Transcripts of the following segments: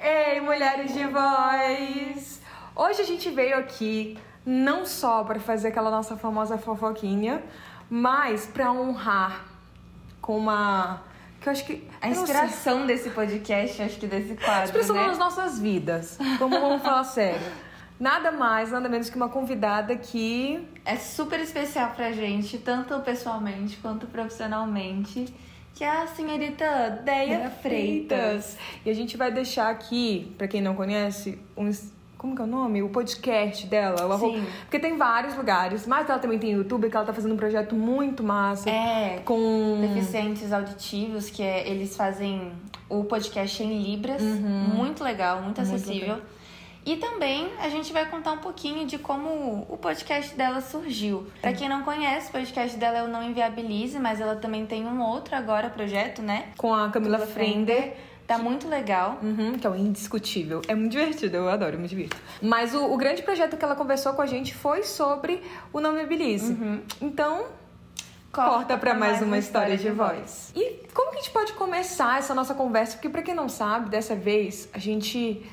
Ei, mulheres de voz! Hoje a gente veio aqui não só para fazer aquela nossa famosa fofoquinha, mas para honrar com uma que eu acho que A inspiração desse podcast, acho que desse quadro, inspiração né? nas nossas vidas. Vamos, vamos falar sério. Nada mais, nada menos que uma convidada que É super especial pra gente, tanto pessoalmente quanto profissionalmente, que é a senhorita Deia Freitas. E a gente vai deixar aqui, pra quem não conhece, uns. Como que é o nome? O podcast dela. o Sim. Porque tem vários lugares. Mas ela também tem YouTube, que ela tá fazendo um projeto muito massa. É, Com. deficientes auditivos, que é, eles fazem o podcast em Libras, muito legal, muito Muito acessível. E também a gente vai contar um pouquinho de como o podcast dela surgiu. Pra quem não conhece, o podcast dela é o Não Inviabilize, mas ela também tem um outro agora projeto, né? Com a Camila Frender. Tá muito legal. Uhum, que é o indiscutível. É muito divertido, eu adoro, eu me divirto. Mas o, o grande projeto que ela conversou com a gente foi sobre o Não Me Habilize. Então, corta pra mais uma história de voz. E como que a gente pode começar essa nossa conversa? Porque pra quem não sabe, dessa vez a gente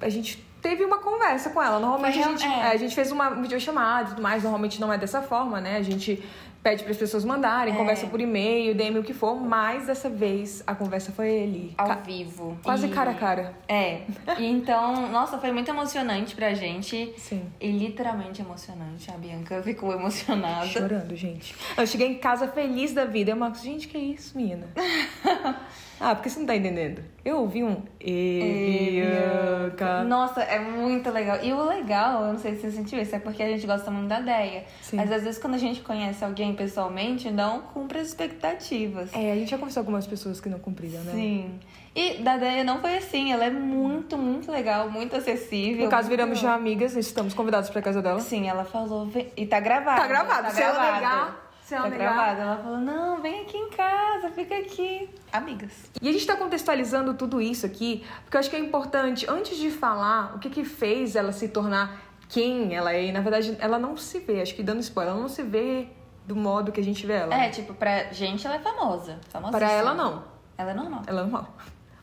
a gente teve uma conversa com ela. Normalmente a gente, é. é, a gente fez uma videochamada e tudo mais, normalmente não é dessa forma, né? A gente pede para as pessoas mandarem, É. conversa por e-mail, DM o que for, mas dessa vez a conversa foi ali. Ao vivo. Quase E- cara a cara. É. E então, nossa, foi muito emocionante pra gente. Sim. E literalmente emocionante. A Bianca ficou emocionada. Chorando, gente. Eu cheguei em casa feliz da vida. Eu, Marcos, gente, que isso, menina? ah, porque você não tá entendendo. Eu ouvi um. E Bianca. Nossa, é muito legal. E o legal, eu não sei se você sentiu isso, é porque a gente gosta muito da ideia. Sim. Mas às vezes quando a gente conhece alguém pessoalmente, não cumpre as expectativas. É, a gente já conversou com algumas pessoas que não cumpriram, né? Sim. E da Deia não foi assim, ela é muito, muito legal, muito acessível. No caso, viramos já amigas, estamos convidados pra casa dela. Sim, ela falou, e tá gravado. Tá gravado, Tá se ela gravado. negar- ela tá negar- gravado. Ela falou, não, vem aqui em casa, fica aqui. Amigas. E a gente tá contextualizando tudo isso aqui, porque eu acho que é importante, antes de falar o que que fez ela se tornar quem ela é, e na verdade ela não se vê, acho que dando spoiler, ela não se vê do modo que a gente vê ela. É, tipo, pra gente ela é famosa. Pra ela, não. Ela é normal. Ela é normal.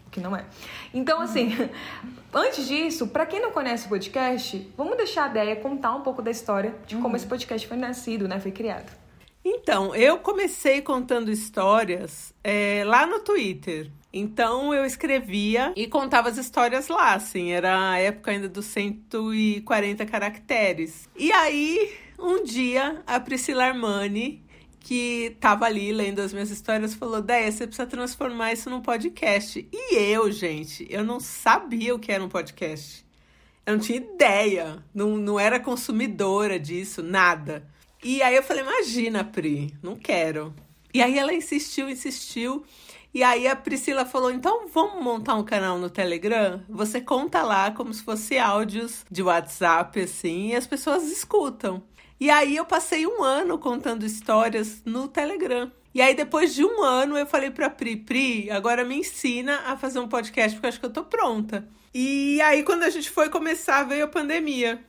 O que não é. Então, assim, antes disso, pra quem não conhece o podcast, vamos deixar a ideia contar um pouco da história de como esse podcast foi nascido, né? Foi criado. Então, eu comecei contando histórias é, lá no Twitter. Então, eu escrevia e contava as histórias lá, assim. Era a época ainda dos 140 caracteres. E aí, um dia, a Priscila Armani, que tava ali lendo as minhas histórias, falou: Déia, você precisa transformar isso num podcast. E eu, gente, eu não sabia o que era um podcast. Eu não tinha ideia, não, não era consumidora disso, nada. E aí eu falei, imagina, Pri, não quero. E aí ela insistiu, insistiu. E aí a Priscila falou, então vamos montar um canal no Telegram? Você conta lá como se fosse áudios de WhatsApp, assim, e as pessoas escutam. E aí eu passei um ano contando histórias no Telegram. E aí depois de um ano eu falei pra Pri, Pri, agora me ensina a fazer um podcast, porque eu acho que eu tô pronta. E aí quando a gente foi começar, veio a pandemia.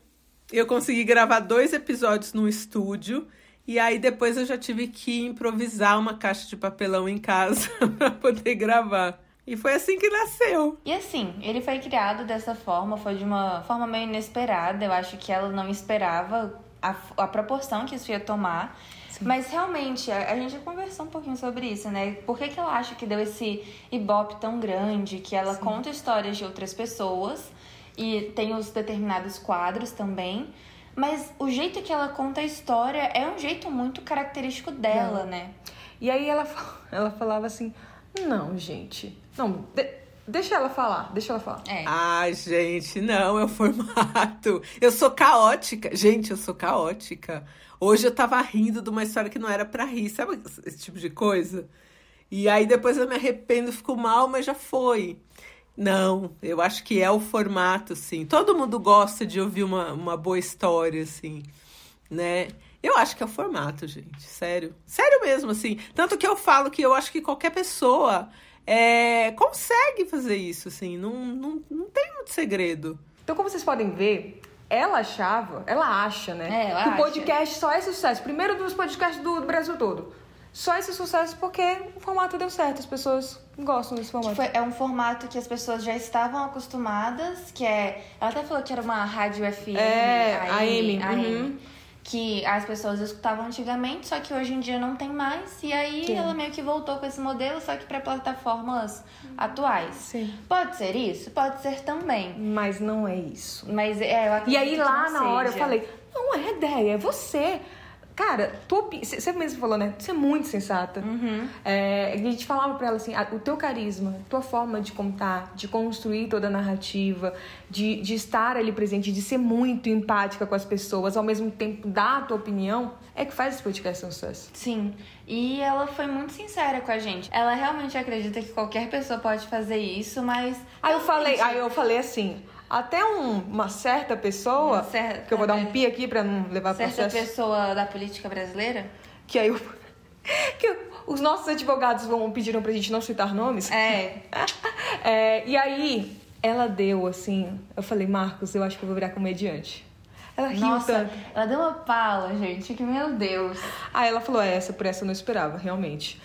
Eu consegui gravar dois episódios no estúdio. E aí depois eu já tive que improvisar uma caixa de papelão em casa para poder gravar. E foi assim que nasceu. E assim, ele foi criado dessa forma, foi de uma forma meio inesperada. Eu acho que ela não esperava a, a proporção que isso ia tomar. Mas realmente, a, a gente já conversou um pouquinho sobre isso, né? Por que, que ela acha que deu esse ibope tão grande? Que ela conta histórias de outras pessoas e tem os determinados quadros também. Mas o jeito que ela conta a história é um jeito muito característico dela, né? E aí ela, ela falava assim: Não, gente. Não, de- deixa ela falar, deixa ela falar. É. Ai, gente, não, é o formato. Eu sou caótica. Gente, eu sou caótica. Hoje eu tava rindo de uma história que não era pra rir, sabe esse tipo de coisa? E aí depois eu me arrependo, fico mal, mas já foi. Não, eu acho que é o formato, assim. Todo mundo gosta de ouvir uma, uma boa história, assim, né? Eu acho que é o formato, gente. Sério. Sério mesmo, assim. Tanto que eu falo que eu acho que qualquer pessoa é, consegue fazer isso, assim. Não, não, não tem muito segredo. Então, como vocês podem ver, ela achava, ela acha, né? É, ela que o acha. podcast só é esse sucesso. Primeiro dos podcasts do, do Brasil todo. Só esse sucesso porque o formato deu certo, as pessoas gostam desse formato. Foi- é um formato que as pessoas já estavam acostumadas, que é. Ela até falou que era uma rádio FM. É, AM, AM, uhum. Que as pessoas escutavam antigamente, só que hoje em dia não tem mais. E aí Sim. ela meio que voltou com esse modelo, só que para plataformas atuais. Sim. Pode ser isso? Pode ser também. Mas não é isso. Mas é, eu E aí lá na hora eu seja. falei, não é ideia, é você. Cara, você mesmo falou, né? Você é muito sensata. Uhum. É, a gente falava pra ela assim, ah, o teu carisma, tua forma de contar, de construir toda a narrativa, de, de estar ali presente, de ser muito empática com as pessoas, ao mesmo tempo dar a tua opinião, é que faz esse podcast um sucesso. Sim, e ela foi muito sincera com a gente. Ela realmente acredita que qualquer pessoa pode fazer isso, mas. Aí eu falei, aí eu falei assim, até um- uma certa pessoa, Uma certa- que eu vou dar um pi aqui pra não levar certa processo. pessoa da política brasileira? Que aí eu- que os nossos advogados vão pediram pra gente não citar nomes. É. É, e aí ela deu assim, eu falei, Marcos, eu acho que eu vou virar comediante. Ela riu Nossa, tanto. ela deu uma pala, gente, que meu Deus. Aí ela falou, é, essa por essa eu não esperava, realmente.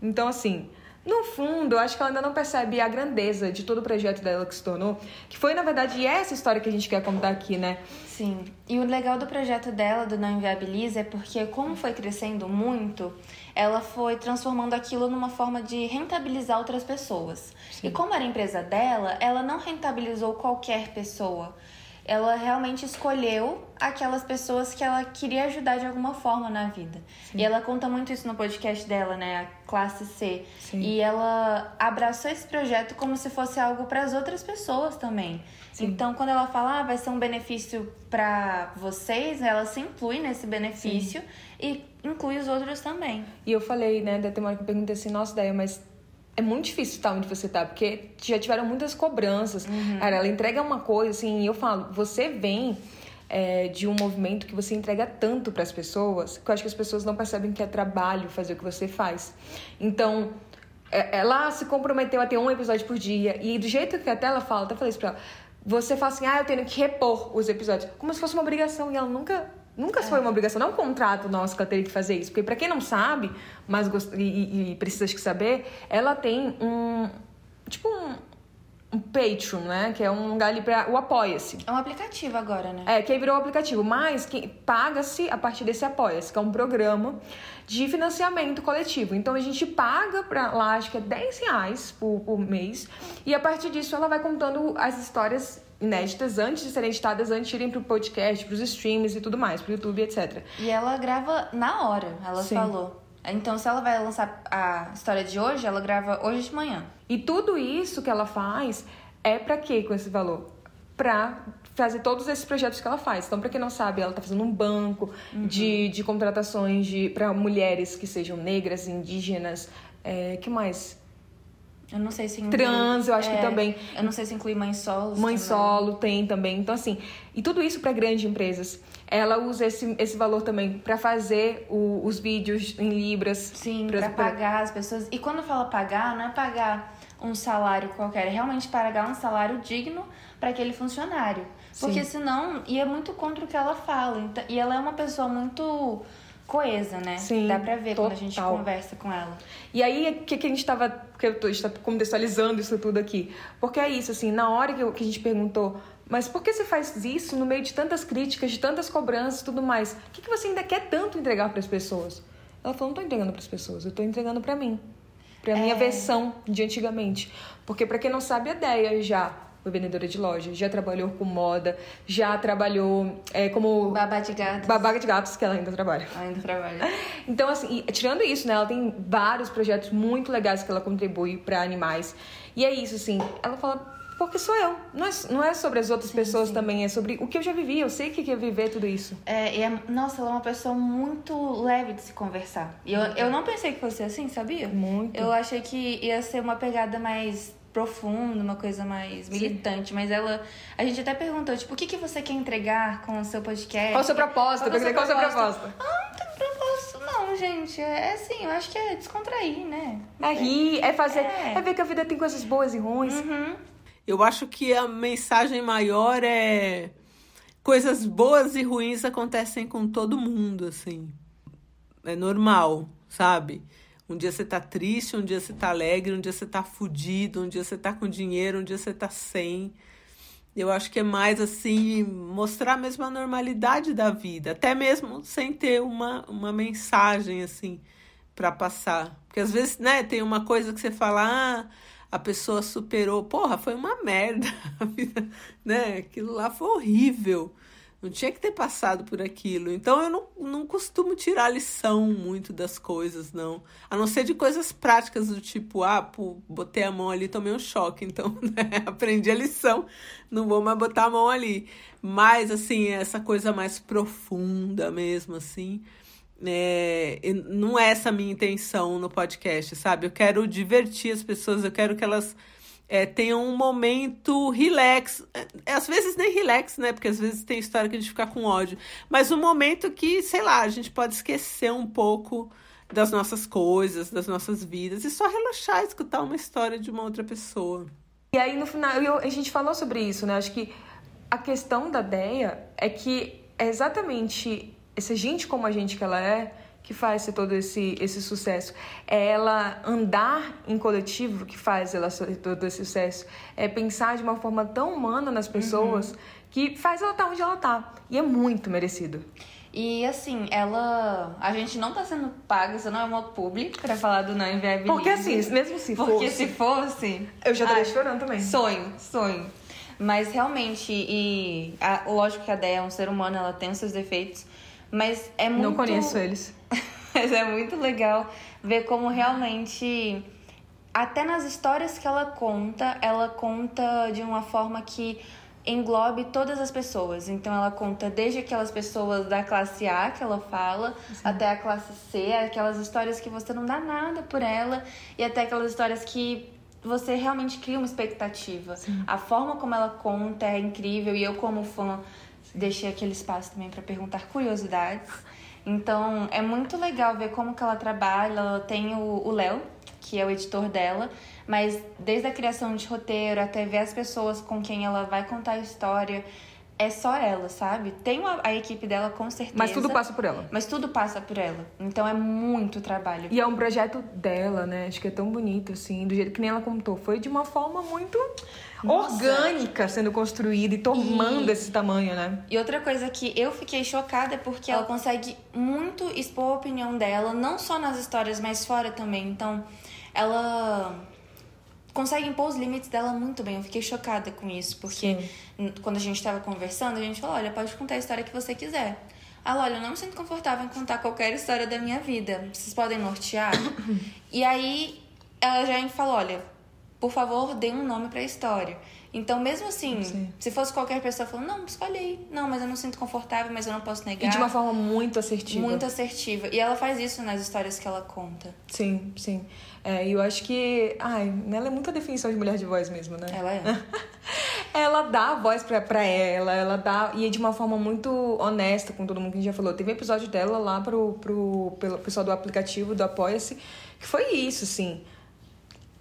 Então, assim, no fundo, eu acho que ela ainda não percebe a grandeza de todo o projeto dela que se tornou, que foi, na verdade, essa história que a gente quer contar aqui, né? Sim. E o legal do projeto dela, do Não Inviabiliza, é porque, como foi crescendo muito, ela foi transformando aquilo numa forma de rentabilizar outras pessoas. E como era a empresa dela, ela não rentabilizou qualquer pessoa. Ela realmente escolheu aquelas pessoas que ela queria ajudar de alguma forma na vida. E ela conta muito isso no podcast dela, né? A Classe C. Sim. E ela abraçou esse projeto como se fosse algo para as outras pessoas também. Então, quando ela fala, ah, vai ser um benefício para vocês, ela se inclui nesse benefício e inclui os outros também. E eu falei, né, da uma hora que eu perguntei assim, nossa, ideia, mas é muito difícil estar onde você tá, porque já tiveram muitas cobranças. Cara, ela entrega uma coisa, assim, e eu falo, você vem é, de um movimento que você entrega tanto para as pessoas, que eu acho que as pessoas não percebem que é trabalho fazer o que você faz. Então, é- ela se comprometeu a ter um episódio por dia, e do jeito que até ela fala, até falei isso pra ela, você fala assim, ah, eu tenho que repor os episódios, como se fosse uma obrigação, e ela nunca Nunca foi uma obrigação, não é um contrato nosso que ela teria que fazer isso. Porque pra quem não sabe, mas gost... e, e- precisa de saber, ela tem um. Tipo um. Um Patreon, né? Que é um lugar ali pra. O Apoia-se. É um aplicativo agora, né? É, que aí virou um aplicativo, mas que paga-se a partir desse Apoia-se, que é um programa de financiamento coletivo. Então a gente paga pra lá, acho que é 10 reais por, por mês, e a partir disso ela vai contando as histórias inéditas antes de serem editadas, antes de irem pro podcast, pros streams e tudo mais, pro YouTube, etc. E ela grava na hora, ela Sim. falou. Então, se ela vai lançar a história de hoje, ela grava hoje de manhã. E tudo isso que ela faz é pra quê com esse valor? Pra fazer todos esses projetos que ela faz. Então, pra quem não sabe, ela tá fazendo um banco de, de contratações de para mulheres que sejam negras, indígenas, é, que mais? Eu não sei se inclui... Trans, eu acho que é, também. Eu não sei se inclui mãe solos. Mãe também. solo tem também. Então, assim, e tudo isso para grandes empresas. Ela usa esse, esse valor também pra fazer o- os vídeos em libras. Sim, pra- pra pagar as pessoas. E quando fala pagar, não é pagar um salário qualquer, é realmente pagar um salário digno para aquele funcionário. Porque Sim. senão ia muito contra o que ela fala. Então, e ela é uma pessoa muito coesa, né? Sim, Dá pra ver quando a gente total. conversa com ela. E aí, o que, que a gente tava. Que eu tô, a gente tá contextualizando isso tudo aqui. Porque é isso, assim, na hora que, eu- que a gente perguntou, mas por que você faz isso no meio de tantas críticas, de tantas cobranças e tudo mais? O que, que você ainda quer tanto entregar para as pessoas? Ela falou, não tô entregando para as pessoas, eu tô entregando para mim. Pra minha versão de antigamente. Porque, pra quem não sabe, a ideia já foi vendedora de loja, já trabalhou com moda, já trabalhou é, como Babá de gato. babaca de gatos, que ela ainda trabalha. Ainda trabalha. Então, assim, e tirando isso, né? Ela tem vários projetos muito legais que ela contribui pra animais. E é isso, assim, ela fala, porque sou eu. Não é, não é sobre as outras pessoas também, é sobre o que eu já vivi. Eu sei o que é viver tudo isso. É, e é- nossa, ela é uma pessoa muito leve de se conversar. E eu, eu não pensei que fosse assim, sabia? Muito. Eu achei que ia ser uma pegada mais profunda, uma coisa mais militante, mas ela. A gente até perguntou, tipo, o que, que você quer entregar com o seu podcast? Qual o seu propósito? Qual é o seu Qual a sua propósito? proposta? Ah, não tem propósito, não, gente. É assim, eu acho que é descontrair, né? É rir, é fazer. É. É, ver que a vida tem coisas boas e ruins. Uhum. Eu acho que a mensagem maior é coisas boas e ruins acontecem com todo mundo, assim. É normal, sabe? Um dia você tá triste, um dia você tá alegre, um dia você tá fudido, um dia você tá com dinheiro, um dia você tá sem. Eu acho que é mais assim, mostrar mesmo a normalidade da vida, até mesmo sem ter uma, uma mensagem assim para passar. Porque às vezes, né, tem uma coisa que você fala, ah, a pessoa superou, porra, foi uma merda, né? Aquilo lá foi horrível. Não tinha que ter passado por aquilo. Então eu não, não costumo tirar lição muito das coisas, não. A não ser de coisas práticas do tipo, ah, pô, botei a mão ali, tomei um choque. Então, né, aprendi a lição, não vou mais botar a mão ali. Mas, assim, essa coisa mais profunda mesmo, assim. É, não é essa a minha intenção no podcast, sabe? Eu quero divertir as pessoas, eu quero que elas é, tenham um momento relax. É, às vezes nem relax, né? Porque às vezes tem história que a gente fica com ódio. Mas um momento que, sei lá, a gente pode esquecer um pouco das nossas coisas, das nossas vidas e só relaxar escutar uma história de uma outra pessoa. E aí no final, eu, a gente falou sobre isso, né? Acho que a questão da Deia é que é exatamente essa gente como a gente que ela é que faz todo esse, esse sucesso. É ela andar em coletivo que faz ela ter todo esse sucesso. É pensar de uma forma tão humana nas pessoas uhum. que faz ela estar onde ela está. E é muito merecido. E assim, ela. A gente não tá sendo paga, isso não é uma publi pra falar do não inviabilize. Porque assim, mesmo se fosse. Porque se fosse. Eu já estaria chorando também. Sonho, sonho. Mas realmente, e a, lógico que a Déia é um ser humano, ela tem os seus defeitos. Mas é muito. Não conheço eles. Mas é muito legal ver como realmente. Até nas histórias que ela conta, ela conta de uma forma que englobe todas as pessoas. Então ela conta desde aquelas pessoas da classe A que ela fala, Sim. até a classe C, aquelas histórias que você não dá nada por ela, e até aquelas histórias que você realmente cria uma expectativa. Sim. A forma como ela conta é incrível e eu como fã deixei aquele espaço também para perguntar curiosidades. Então é muito legal ver como que ela trabalha. Ela tem o Léo, que é o editor dela, mas desde a criação de roteiro até ver as pessoas com quem ela vai contar a história, é só ela, sabe? Tem uma, a equipe dela com certeza. Mas tudo passa por ela. Mas tudo passa por ela. Então é muito trabalho. E é um projeto dela, né? Acho que é tão bonito, assim, do jeito que nem ela contou. Foi de uma forma muito Nossa. orgânica sendo construída e tomando e... esse tamanho, né? E outra coisa que eu fiquei chocada é porque ela consegue muito expor a opinião dela, não só nas histórias, mas fora também. Então, ela consegue impor os limites dela muito bem. Eu fiquei chocada com isso, porque Sim. quando a gente estava conversando, a gente falou: olha, pode contar a história que você quiser. Ela, olha, eu não me sinto confortável em contar qualquer história da minha vida. Vocês podem nortear? e aí ela já falou: olha, por favor, dê um nome para a história. Então, mesmo assim, Sim. se fosse qualquer pessoa falando, não, escolhi, não, mas eu não sinto confortável, mas eu não posso negar. E de uma forma muito assertiva. Muito assertiva. E ela faz isso nas histórias que ela conta. Sim, sim. É, e eu acho que. Ai, ela é muita definição de mulher de voz mesmo, né? Ela é. ela dá a voz pra, pra ela, ela dá. E é de uma forma muito honesta com todo mundo que a gente já falou. Teve um episódio dela lá pro, pro, pelo pessoal do aplicativo do Apoia-se, que foi isso, assim.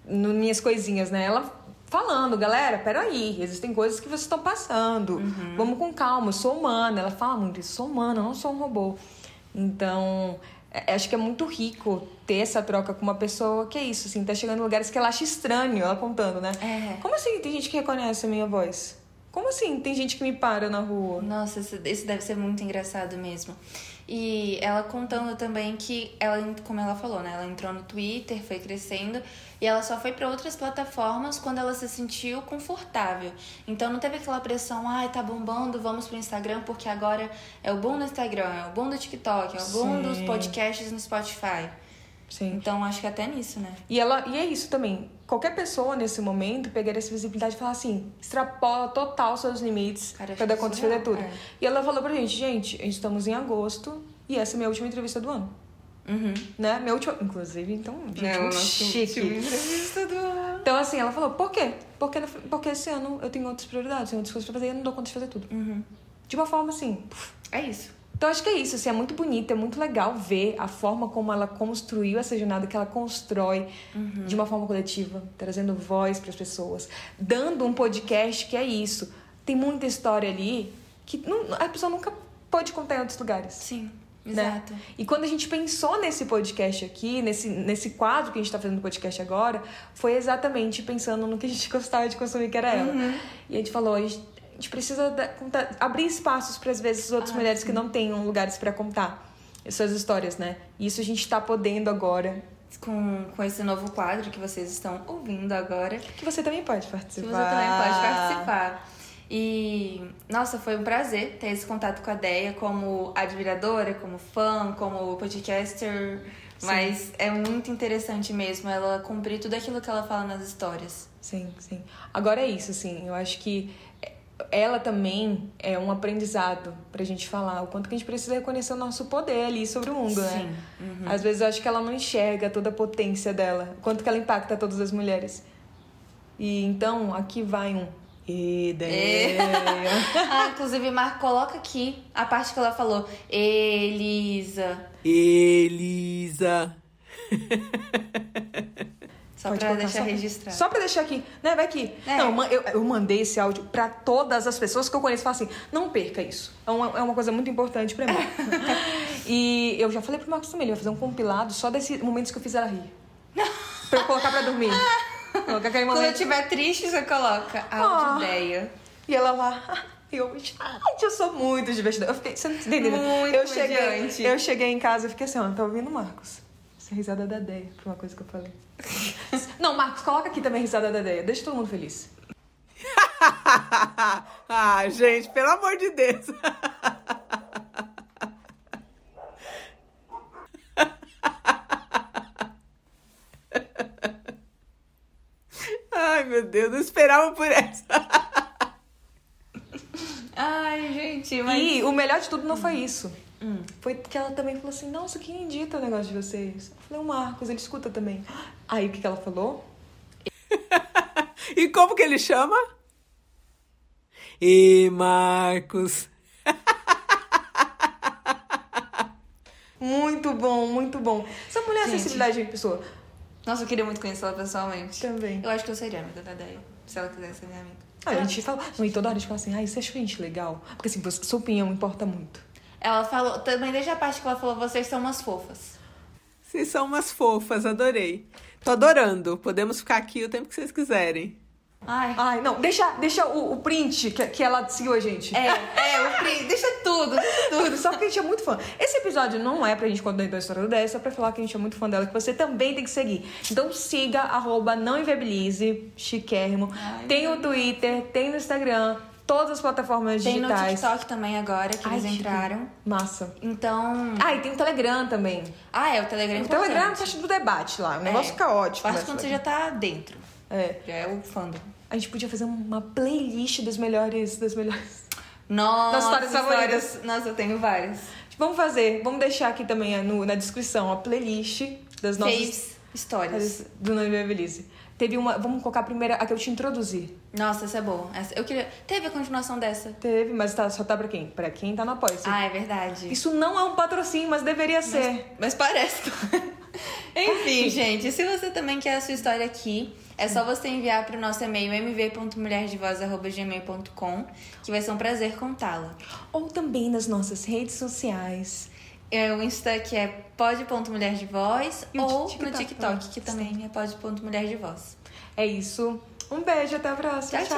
No Minhas Coisinhas, né? Ela falando, galera, peraí, existem coisas que vocês estão passando. Uhum. Vamos com calma, eu sou humana. Ela fala muito isso, sou humana, não sou um robô. Então, é, acho que é muito rico ter essa troca com uma pessoa que é isso, assim, tá chegando em lugares que ela acha estranho, ela contando, né? É. Como assim tem gente que reconhece a minha voz? Como assim tem gente que me para na rua? Nossa, isso deve ser muito engraçado mesmo. E ela contando também que ela, como ela falou, né? Ela entrou no Twitter, foi crescendo e ela só foi para outras plataformas quando ela se sentiu confortável. Então não teve aquela pressão, ai, ah, tá bombando, vamos pro Instagram porque agora é o boom do Instagram, é o boom do TikTok, é o boom Sim. dos podcasts no Spotify. Sim. Então acho que até nisso, né? E ela e é isso também. Qualquer pessoa nesse momento pegaria essa visibilidade e falar assim, extrapola total seus limites para dar conta de fazer tudo. É. E ela falou pra gente, gente, estamos em agosto e essa é a minha última entrevista do ano. Uhum. Né? Minha última. Inclusive, então, gente, é, muito chique. entrevista do ano. Então, assim, ela falou, por quê? Porque, porque esse ano eu tenho outras prioridades, tenho outras coisas pra fazer e eu não dou conta de fazer tudo. Uhum. De uma forma assim. É isso. Então acho que é isso, assim, é muito bonito, é muito legal ver a forma como ela construiu essa jornada, que ela constrói uhum. de uma forma coletiva, trazendo voz para as pessoas, dando um podcast que é isso. Tem muita história ali que não- a pessoa nunca pôde contar em outros lugares. Sim, né? exato. E quando a gente pensou nesse podcast aqui, nesse, nesse quadro que a gente tá fazendo podcast agora, foi exatamente pensando no que a gente gostava de consumir, que era ela. E a gente falou, a gente, a gente precisa da- contar- abrir espaços para às vezes outras mulheres que não tenham lugares para contar suas histórias, né? E isso a gente tá podendo agora. Com, com esse novo quadro que vocês estão ouvindo agora, Que você também pode que participar. você também pode participar. E, nossa, foi um prazer ter esse contato com a Deia como admiradora, como fã, como podcaster. Mas é muito interessante mesmo ela cumprir tudo aquilo que ela fala nas histórias. Sim, sim. Agora é isso, assim, eu acho que ela também é um aprendizado pra gente falar o quanto que a gente precisa reconhecer o nosso poder ali sobre o mundo, né? Às vezes eu acho que ela não enxerga toda a potência dela, o quanto que ela impacta todas as mulheres. E então, aqui vai um ideia. ah, inclusive, Marco, coloca aqui a parte que ela falou. Elisa. Elisa. Só Pode pra colocar, deixar só registrado. Só pra deixar aqui, né? Vai aqui. É. Não, eu, eu mandei esse áudio pra todas as pessoas que eu conheço. Falo assim, não perca isso. É uma, é uma coisa muito importante pra mim. e eu já falei pro Marcos também, ele vai fazer um compilado só desses momentos que eu fiz ela rir. pra eu colocar pra dormir. Aquele Quando eu momento. estiver triste, você coloca Ah. áudio ideia. E ela lá. Eu, gente, eu sou muito divertida. Eu fiquei, você não tá entendendo? Muito eu cheguei, eu cheguei em casa e fiquei assim, ó, tá ouvindo o Marcos? Essa risada da Deia, por uma coisa que eu falei. Não, Marcos, coloca aqui também a risada da Deia. Deixa todo mundo feliz. ah, gente, pelo amor de Deus. Ai, meu Deus, não esperava por essa. Ai, gente, mas. E o melhor de tudo não foi isso. Foi que ela também falou assim, nossa, quem edita o negócio de vocês? Eu falei, o Marcos, ele escuta também. Aí o que, que ela falou? E como que ele chama? E Marcos. Muito bom, muito bom. Essa mulher é sensibilidade de pessoa. Nossa, eu queria muito conhecer ela pessoalmente. Também. Eu acho que eu seria amiga da Deia, se ela quisesse ser minha amiga. Ah, a gente fala. Não, e toda hora a gente fala assim, ai, você achou a gente legal? Porque assim, sua opinião importa muito. Ela falou, também desde a parte que ela falou, vocês são umas fofas. Vocês são umas fofas, adorei. Tô adorando. Podemos ficar aqui o tempo que vocês quiserem. Ai. Ai, não, deixa, deixa o, o print que, que ela seguiu a gente. É, é, o Pri, deixa tudo, deixa tudo. Só porque a gente é muito fã. Esse episódio não é pra gente contar a história do 10, é só pra falar que a gente é muito fã dela, que você também tem que seguir. Então siga, arroba não inviabilize, chiquérrimo. tem o Twitter, tem no Instagram, todas as plataformas Tem no digitais. TikTok também agora, que Ai, eles entraram. Massa. Então. Ah, e tem o Telegram também. Ah, é, o Telegram é O Telegram é parte do debate lá. O negócio É. fica ótimo. Faz né? quando você já tá dentro. É. Já é o fandom. A gente podia fazer uma playlist das melhores. Das melhores. Nossa, Das histórias favoritas. histórias- Nossa, eu tenho várias. Vamos fazer, vamos deixar aqui também no- na descrição a playlist das nossas. Fez histórias. Do Não Inviabilize. Teve uma. Vamos colocar a primeira, a que eu te introduzi. Nossa, essa é boa. Essa, eu queria. Teve a continuação dessa. Teve, mas tá, só tá pra quem? Pra quem tá no apoio. Ah, é verdade. Isso não é um patrocínio, mas deveria ser. Mas parece. Enfim, gente, se você também quer a sua história aqui, é só você enviar para o nosso e-mail mv.mulherdevoz.gmail.com que vai ser um prazer contá-la. Ou também nas nossas redes sociais. É o Insta que é pod.mulherdevoz E o ou TikTok no TikTok também. que também é pod.mulherdevoz. É isso. Um beijo, até a próxima. Tchau, tchau.